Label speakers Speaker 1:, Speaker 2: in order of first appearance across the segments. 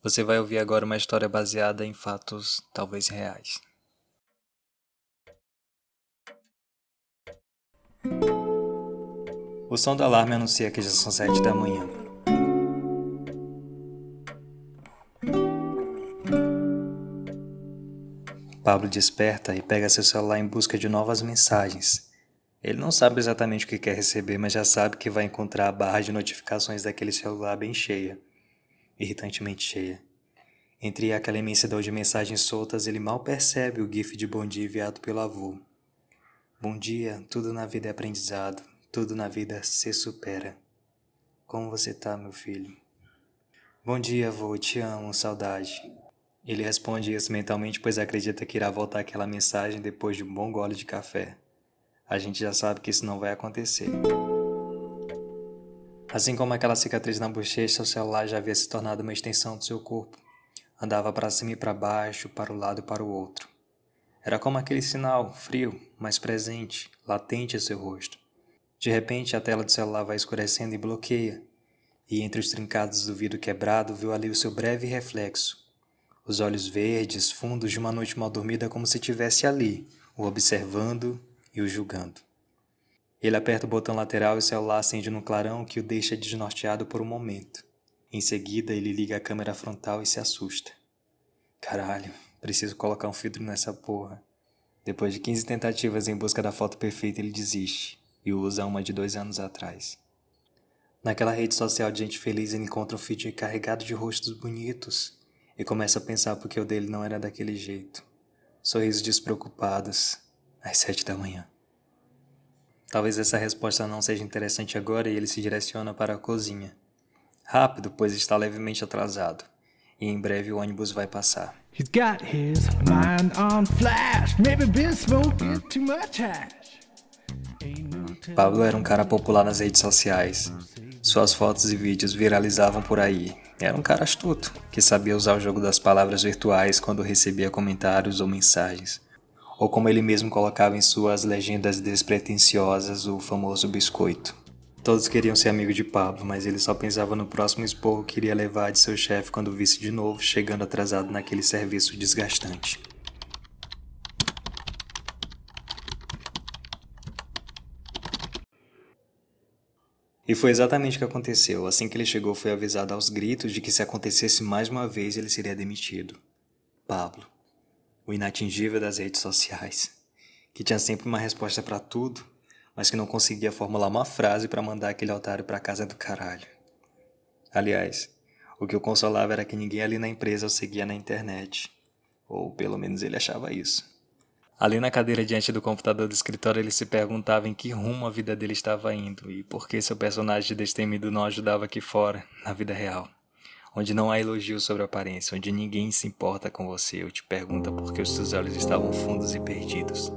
Speaker 1: Você vai ouvir agora uma história baseada em fatos talvez reais. O som do alarme anuncia que já são sete da manhã. Pablo desperta e pega seu celular em busca de novas mensagens. Ele não sabe exatamente o que quer receber, mas já sabe que vai encontrar a barra de notificações daquele celular bem cheia irritantemente cheia. Entre aquela imensidão de mensagens soltas, ele mal percebe o gif de bom dia enviado pelo avô. Bom dia, tudo na vida é aprendizado, tudo na vida se supera. Como você tá, meu filho? Bom dia, avô, te amo, saudade. Ele responde isso mentalmente, pois acredita que irá voltar aquela mensagem depois de um bom gole de café. A gente já sabe que isso não vai acontecer. Assim como aquela cicatriz na bochecha, o celular já havia se tornado uma extensão do seu corpo. Andava para cima e para baixo, para o lado e para o outro. Era como aquele sinal, frio, mas presente, latente em seu rosto. De repente, a tela do celular vai escurecendo e bloqueia, e entre os trincados do vidro quebrado, viu ali o seu breve reflexo. Os olhos verdes, fundos de uma noite mal dormida, como se estivesse ali, o observando e o julgando. Ele aperta o botão lateral e o celular acende no clarão que o deixa desnorteado por um momento. Em seguida, ele liga a câmera frontal e se assusta. Caralho, preciso colocar um filtro nessa porra. Depois de 15 tentativas em busca da foto perfeita, ele desiste e usa uma de dois anos atrás. Naquela rede social de gente feliz, ele encontra um feed carregado de rostos bonitos e começa a pensar porque o dele não era daquele jeito. Sorrisos despreocupados, às sete da manhã. Talvez essa resposta não seja interessante agora e ele se direciona para a cozinha. Rápido, pois está levemente atrasado. E em breve o ônibus vai passar. He's got his mind on flash, maybe been smoking too much hash. Pablo era um cara popular nas redes sociais. Suas fotos e vídeos viralizavam por aí. Era um cara astuto, que sabia usar o jogo das palavras virtuais quando recebia comentários ou mensagens ou como ele mesmo colocava em suas legendas despretensiosas, o famoso biscoito. Todos queriam ser amigo de Pablo, mas ele só pensava no próximo esporro que iria levar de seu chefe quando visse de novo chegando atrasado naquele serviço desgastante. E foi exatamente o que aconteceu. Assim que ele chegou, foi avisado aos gritos de que se acontecesse mais uma vez, ele seria demitido. Pablo o inatingível das redes sociais, que tinha sempre uma resposta para tudo, mas que não conseguia formular uma frase para mandar aquele otário para casa do caralho. Aliás, o que o consolava era que ninguém ali na empresa o seguia na internet, ou pelo menos ele achava isso. Ali na cadeira diante do computador do escritório, ele se perguntava em que rumo a vida dele estava indo e por que seu personagem destemido não ajudava aqui fora, na vida real onde não há elogio sobre a aparência, onde ninguém se importa com você ou te pergunta por que os seus olhos estavam fundos e perdidos.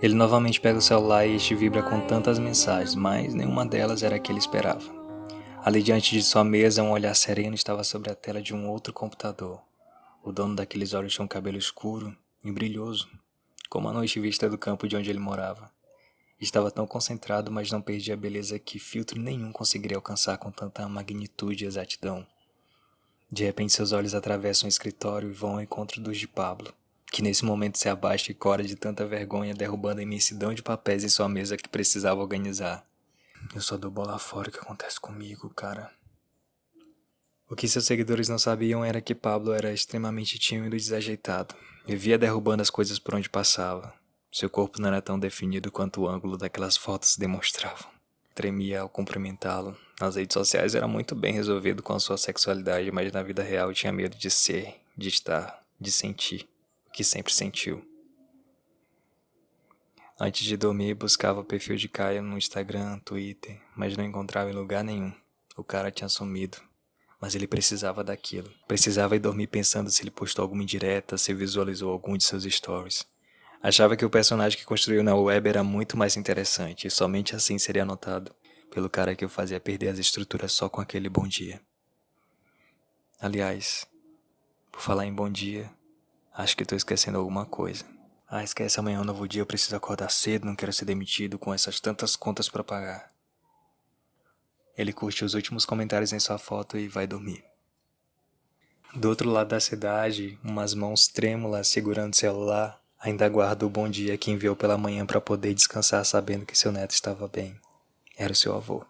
Speaker 1: Ele novamente pega o celular e este vibra com tantas mensagens, mas nenhuma delas era a que ele esperava. Ali diante de sua mesa, um olhar sereno estava sobre a tela de um outro computador. O dono daqueles olhos tinha um cabelo escuro e brilhoso, como a noite vista do campo de onde ele morava. Estava tão concentrado, mas não perdia a beleza que filtro nenhum conseguiria alcançar com tanta magnitude e exatidão. De repente, seus olhos atravessam o escritório e vão ao encontro dos de Pablo, que nesse momento se abaixa e cora de tanta vergonha, derrubando a imensidão de papéis em sua mesa que precisava organizar. Eu só dou bola fora o que acontece comigo, cara. O que seus seguidores não sabiam era que Pablo era extremamente tímido e desajeitado. Vivia derrubando as coisas por onde passava. Seu corpo não era tão definido quanto o ângulo daquelas fotos demonstravam. Tremia ao cumprimentá-lo. Nas redes sociais era muito bem resolvido com a sua sexualidade, mas na vida real tinha medo de ser, de estar, de sentir o que sempre sentiu. Antes de dormir, buscava o perfil de Caio no Instagram, Twitter, mas não encontrava em lugar nenhum. O cara tinha sumido. Mas ele precisava daquilo. Precisava ir dormir pensando se ele postou alguma indireta, se visualizou algum de seus stories. Achava que o personagem que construiu na web era muito mais interessante e somente assim seria notado pelo cara que o fazia perder as estruturas só com aquele bom dia. Aliás, por falar em bom dia, acho que estou esquecendo alguma coisa. Ah, esquece, amanhã é um novo dia, eu preciso acordar cedo, não quero ser demitido com essas tantas contas para pagar. Ele curte os últimos comentários em sua foto e vai dormir. Do outro lado da cidade, umas mãos trêmulas segurando o celular ainda aguarda o bom dia que enviou pela manhã para poder descansar sabendo que seu neto estava bem. Era o seu avô.